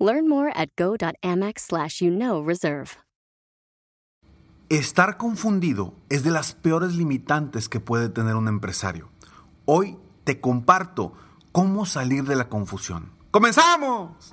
Learn more at go.amex you know reserve. Estar confundido es de las peores limitantes que puede tener un empresario. Hoy te comparto cómo salir de la confusión. ¡Comenzamos!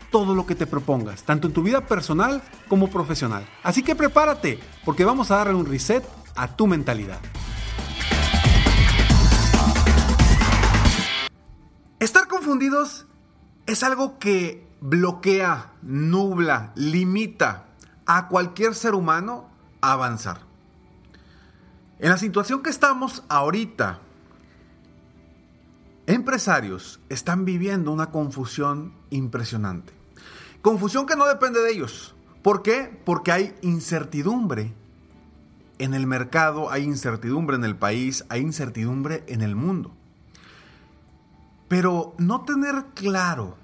todo lo que te propongas, tanto en tu vida personal como profesional. Así que prepárate, porque vamos a darle un reset a tu mentalidad. Estar confundidos es algo que bloquea, nubla, limita a cualquier ser humano a avanzar. En la situación que estamos ahorita, empresarios están viviendo una confusión impresionante. Confusión que no depende de ellos. ¿Por qué? Porque hay incertidumbre en el mercado, hay incertidumbre en el país, hay incertidumbre en el mundo. Pero no tener claro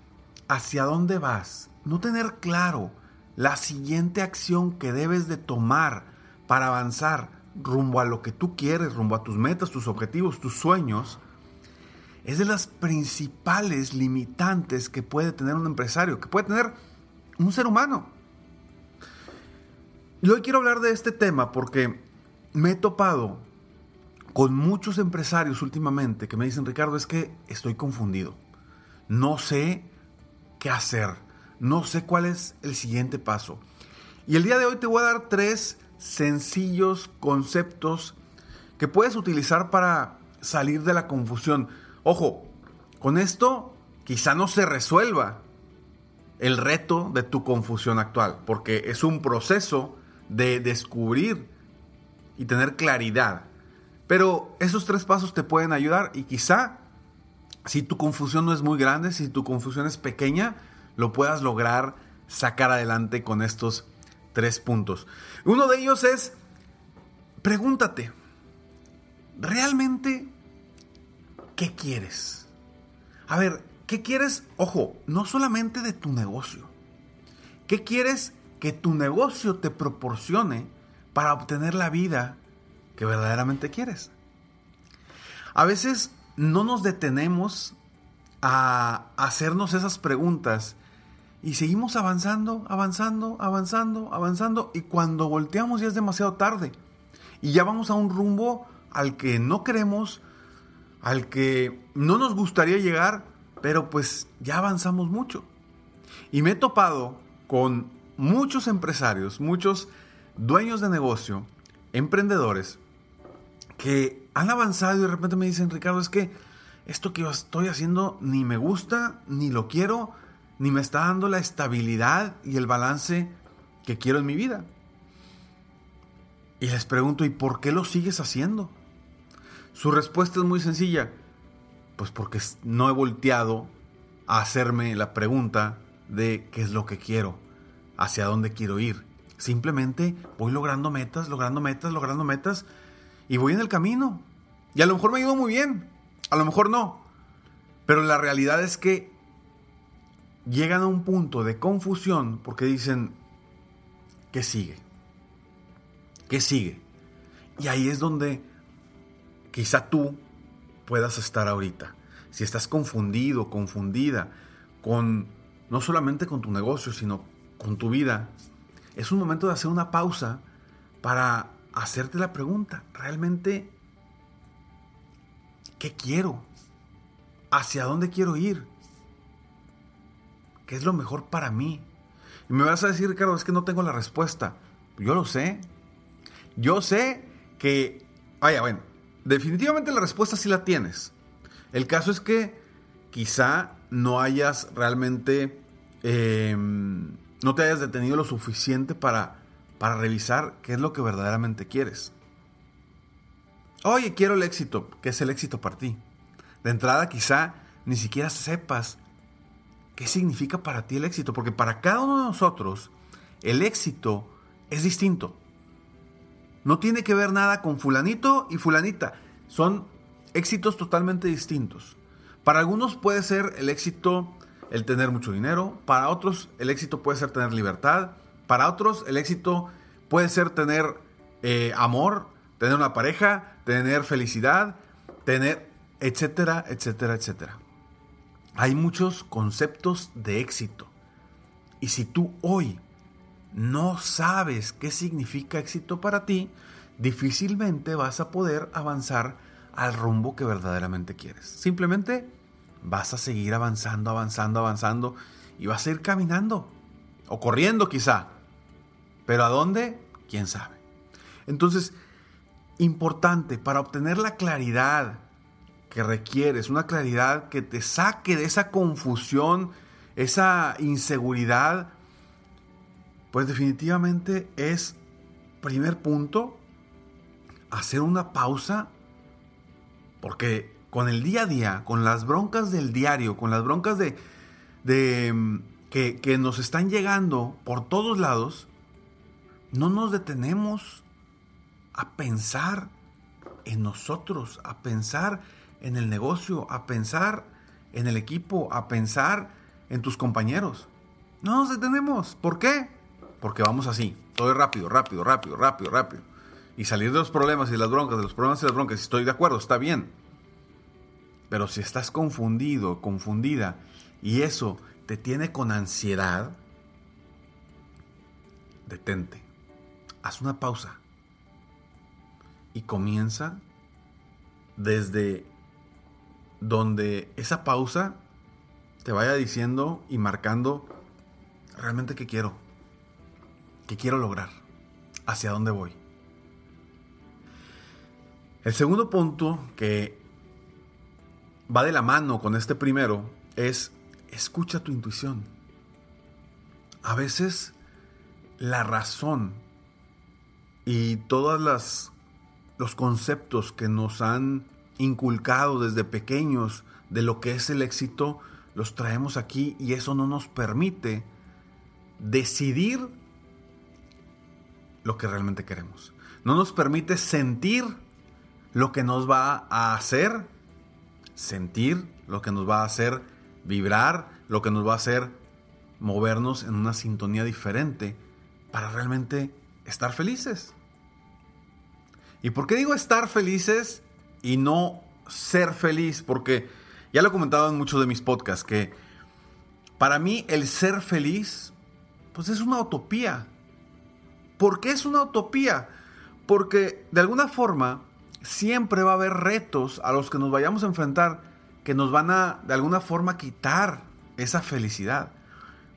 hacia dónde vas, no tener claro la siguiente acción que debes de tomar para avanzar rumbo a lo que tú quieres, rumbo a tus metas, tus objetivos, tus sueños, es de las principales limitantes que puede tener un empresario, que puede tener un ser humano. Y hoy quiero hablar de este tema porque me he topado con muchos empresarios últimamente que me dicen, Ricardo, es que estoy confundido. No sé qué hacer. No sé cuál es el siguiente paso. Y el día de hoy te voy a dar tres sencillos conceptos que puedes utilizar para salir de la confusión. Ojo, con esto quizá no se resuelva el reto de tu confusión actual, porque es un proceso de descubrir y tener claridad. Pero esos tres pasos te pueden ayudar y quizá si tu confusión no es muy grande, si tu confusión es pequeña, lo puedas lograr sacar adelante con estos tres puntos. Uno de ellos es, pregúntate, ¿realmente ¿qué quieres? A ver, ¿qué quieres? Ojo, no solamente de tu negocio. ¿Qué quieres que tu negocio te proporcione para obtener la vida que verdaderamente quieres? A veces no nos detenemos a hacernos esas preguntas y seguimos avanzando, avanzando, avanzando, avanzando y cuando volteamos ya es demasiado tarde y ya vamos a un rumbo al que no queremos, al que no nos gustaría llegar, pero pues ya avanzamos mucho. Y me he topado con muchos empresarios, muchos dueños de negocio, emprendedores, que han avanzado y de repente me dicen, Ricardo, es que esto que yo estoy haciendo ni me gusta, ni lo quiero, ni me está dando la estabilidad y el balance que quiero en mi vida. Y les pregunto, ¿y por qué lo sigues haciendo? Su respuesta es muy sencilla. Pues porque no he volteado a hacerme la pregunta de qué es lo que quiero, hacia dónde quiero ir. Simplemente voy logrando metas, logrando metas, logrando metas y voy en el camino. Y a lo mejor me ha ido muy bien, a lo mejor no. Pero la realidad es que llegan a un punto de confusión porque dicen, ¿qué sigue? ¿Qué sigue? Y ahí es donde quizá tú puedas estar ahorita. Si estás confundido, confundida con no solamente con tu negocio, sino con tu vida, es un momento de hacer una pausa para hacerte la pregunta, ¿realmente qué quiero? ¿Hacia dónde quiero ir? qué es lo mejor para mí. Y me vas a decir, Ricardo, es que no tengo la respuesta. Yo lo sé. Yo sé que, vaya, bueno, definitivamente la respuesta sí la tienes. El caso es que quizá no hayas realmente, em, no te hayas detenido lo suficiente para, para revisar qué es lo que verdaderamente quieres. Oye, quiero el éxito. ¿Qué es el éxito para ti? De entrada, quizá ni siquiera sepas qué significa para ti el éxito, porque para cada uno de nosotros el éxito es distinto. No tiene que ver nada con fulanito y fulanita. Son éxitos totalmente distintos. Para algunos puede ser el éxito el tener mucho dinero, para otros el éxito puede ser tener libertad, para otros el éxito puede ser tener eh, amor, tener una pareja, tener felicidad, tener, etcétera, etcétera, etcétera. Hay muchos conceptos de éxito. Y si tú hoy no sabes qué significa éxito para ti, difícilmente vas a poder avanzar al rumbo que verdaderamente quieres. Simplemente vas a seguir avanzando, avanzando, avanzando y vas a ir caminando o corriendo quizá. Pero ¿a dónde? ¿Quién sabe? Entonces, importante para obtener la claridad que requieres, una claridad que te saque de esa confusión, esa inseguridad, pues definitivamente es, primer punto, hacer una pausa, porque con el día a día, con las broncas del diario, con las broncas de, de mm, que, que nos están llegando por todos lados, no nos detenemos a pensar en nosotros, a pensar en el negocio, a pensar en el equipo, a pensar en tus compañeros. No nos detenemos. ¿Por qué? Porque vamos así, todo es rápido, rápido, rápido, rápido, rápido. Y salir de los problemas y las broncas, de los problemas y las broncas, estoy de acuerdo, está bien. Pero si estás confundido, confundida, y eso te tiene con ansiedad, detente. Haz una pausa y comienza desde donde esa pausa te vaya diciendo y marcando realmente qué quiero, qué quiero lograr, hacia dónde voy. El segundo punto que va de la mano con este primero es escucha tu intuición. A veces la razón y todas las los conceptos que nos han inculcado desde pequeños de lo que es el éxito, los traemos aquí y eso no nos permite decidir lo que realmente queremos. No nos permite sentir lo que nos va a hacer sentir, lo que nos va a hacer vibrar, lo que nos va a hacer movernos en una sintonía diferente para realmente estar felices. ¿Y por qué digo estar felices y no ser feliz? Porque ya lo he comentado en muchos de mis podcasts que para mí el ser feliz pues es una utopía. ¿Por qué es una utopía? Porque de alguna forma siempre va a haber retos a los que nos vayamos a enfrentar que nos van a de alguna forma quitar esa felicidad.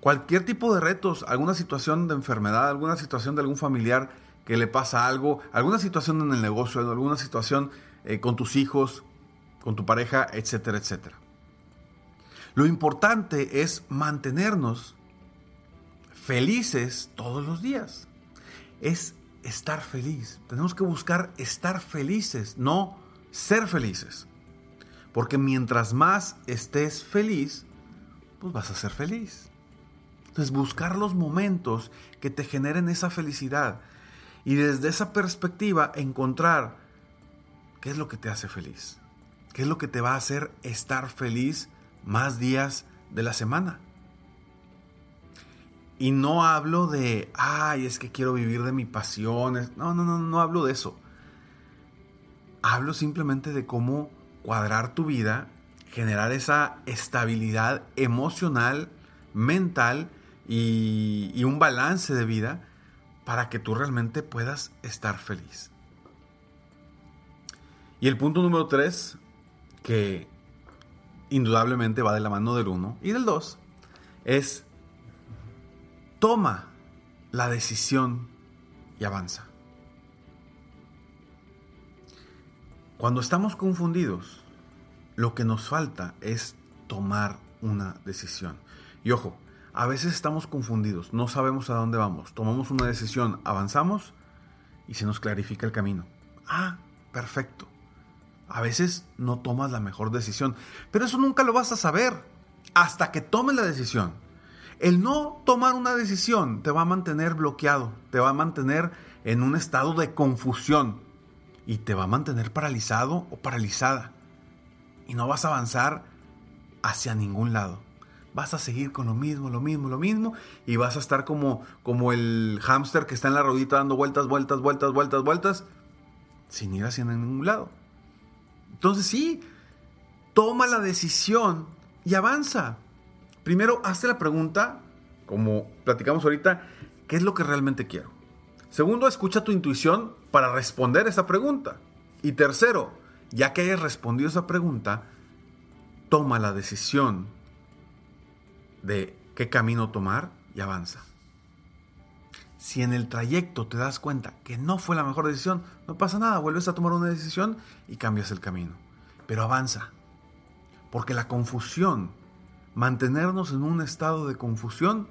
Cualquier tipo de retos, alguna situación de enfermedad, alguna situación de algún familiar que le pasa algo, alguna situación en el negocio, alguna situación eh, con tus hijos, con tu pareja, etcétera, etcétera. Lo importante es mantenernos felices todos los días. Es estar feliz. Tenemos que buscar estar felices, no ser felices. Porque mientras más estés feliz, pues vas a ser feliz. Entonces buscar los momentos que te generen esa felicidad y desde esa perspectiva encontrar qué es lo que te hace feliz, qué es lo que te va a hacer estar feliz más días de la semana. Y no hablo de, ay, es que quiero vivir de mi pasión. No, no, no, no hablo de eso. Hablo simplemente de cómo cuadrar tu vida, generar esa estabilidad emocional, mental y, y un balance de vida para que tú realmente puedas estar feliz. Y el punto número tres, que indudablemente va de la mano del uno y del dos, es toma la decisión y avanza. Cuando estamos confundidos, lo que nos falta es tomar una decisión. Y ojo, a veces estamos confundidos, no sabemos a dónde vamos, tomamos una decisión, avanzamos y se nos clarifica el camino. Ah, perfecto. A veces no tomas la mejor decisión, pero eso nunca lo vas a saber hasta que tomes la decisión. El no tomar una decisión te va a mantener bloqueado, te va a mantener en un estado de confusión y te va a mantener paralizado o paralizada. Y no vas a avanzar hacia ningún lado. Vas a seguir con lo mismo, lo mismo, lo mismo y vas a estar como, como el hámster que está en la rodita dando vueltas, vueltas, vueltas, vueltas, vueltas, sin ir hacia ningún lado. Entonces sí, toma la decisión y avanza. Primero, hazte la pregunta, como platicamos ahorita, ¿qué es lo que realmente quiero? Segundo, escucha tu intuición para responder esa pregunta. Y tercero, ya que hayas respondido esa pregunta, toma la decisión de qué camino tomar y avanza. Si en el trayecto te das cuenta que no fue la mejor decisión, no pasa nada, vuelves a tomar una decisión y cambias el camino. Pero avanza. Porque la confusión, mantenernos en un estado de confusión,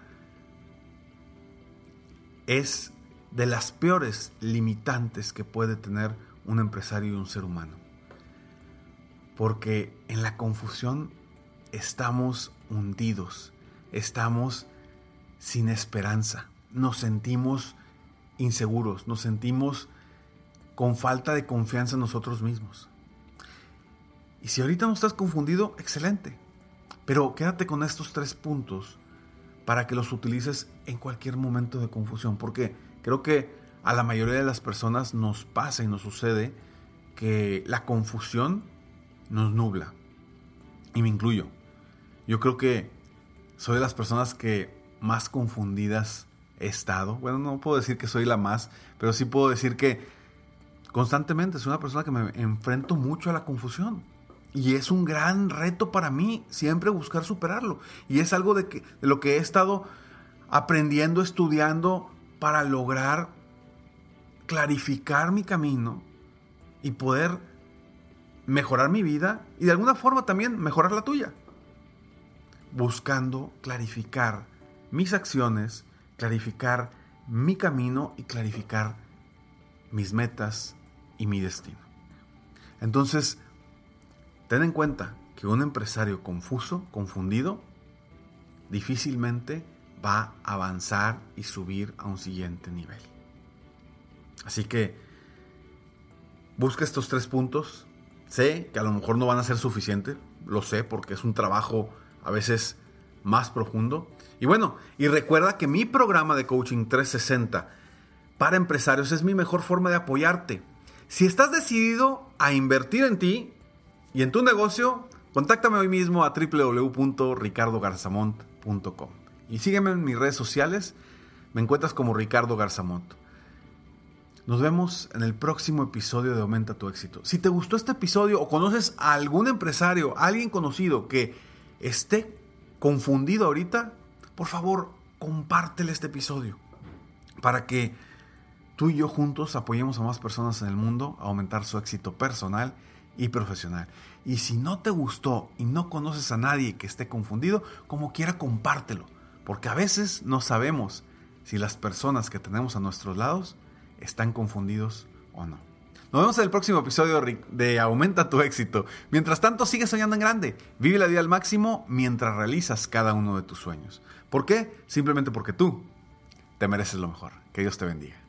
es de las peores limitantes que puede tener un empresario y un ser humano. Porque en la confusión estamos hundidos, estamos sin esperanza, nos sentimos inseguros, nos sentimos con falta de confianza en nosotros mismos. Y si ahorita no estás confundido, excelente. Pero quédate con estos tres puntos para que los utilices en cualquier momento de confusión. Porque creo que a la mayoría de las personas nos pasa y nos sucede que la confusión nos nubla. Y me incluyo. Yo creo que soy de las personas que más confundidas he estado. Bueno, no puedo decir que soy la más, pero sí puedo decir que constantemente soy una persona que me enfrento mucho a la confusión. Y es un gran reto para mí siempre buscar superarlo. Y es algo de, que, de lo que he estado aprendiendo, estudiando para lograr clarificar mi camino y poder mejorar mi vida y de alguna forma también mejorar la tuya. Buscando clarificar mis acciones, clarificar mi camino y clarificar mis metas y mi destino. Entonces, ten en cuenta que un empresario confuso, confundido, difícilmente va a avanzar y subir a un siguiente nivel. Así que busca estos tres puntos. Sé que a lo mejor no van a ser suficientes, lo sé porque es un trabajo a veces más profundo. Y bueno, y recuerda que mi programa de coaching 360 para empresarios es mi mejor forma de apoyarte. Si estás decidido a invertir en ti y en tu negocio, contáctame hoy mismo a www.ricardogarzamont.com. Y sígueme en mis redes sociales. Me encuentras como Ricardo Garzamont. Nos vemos en el próximo episodio de Aumenta tu éxito. Si te gustó este episodio o conoces a algún empresario, alguien conocido que esté confundido ahorita, por favor, compártele este episodio para que tú y yo juntos apoyemos a más personas en el mundo a aumentar su éxito personal y profesional. Y si no te gustó y no conoces a nadie que esté confundido, como quiera compártelo porque a veces no sabemos si las personas que tenemos a nuestros lados están confundidos o no. Nos vemos en el próximo episodio de Aumenta tu éxito. Mientras tanto, sigue soñando en grande. Vive la vida al máximo mientras realizas cada uno de tus sueños. ¿Por qué? Simplemente porque tú te mereces lo mejor. Que Dios te bendiga.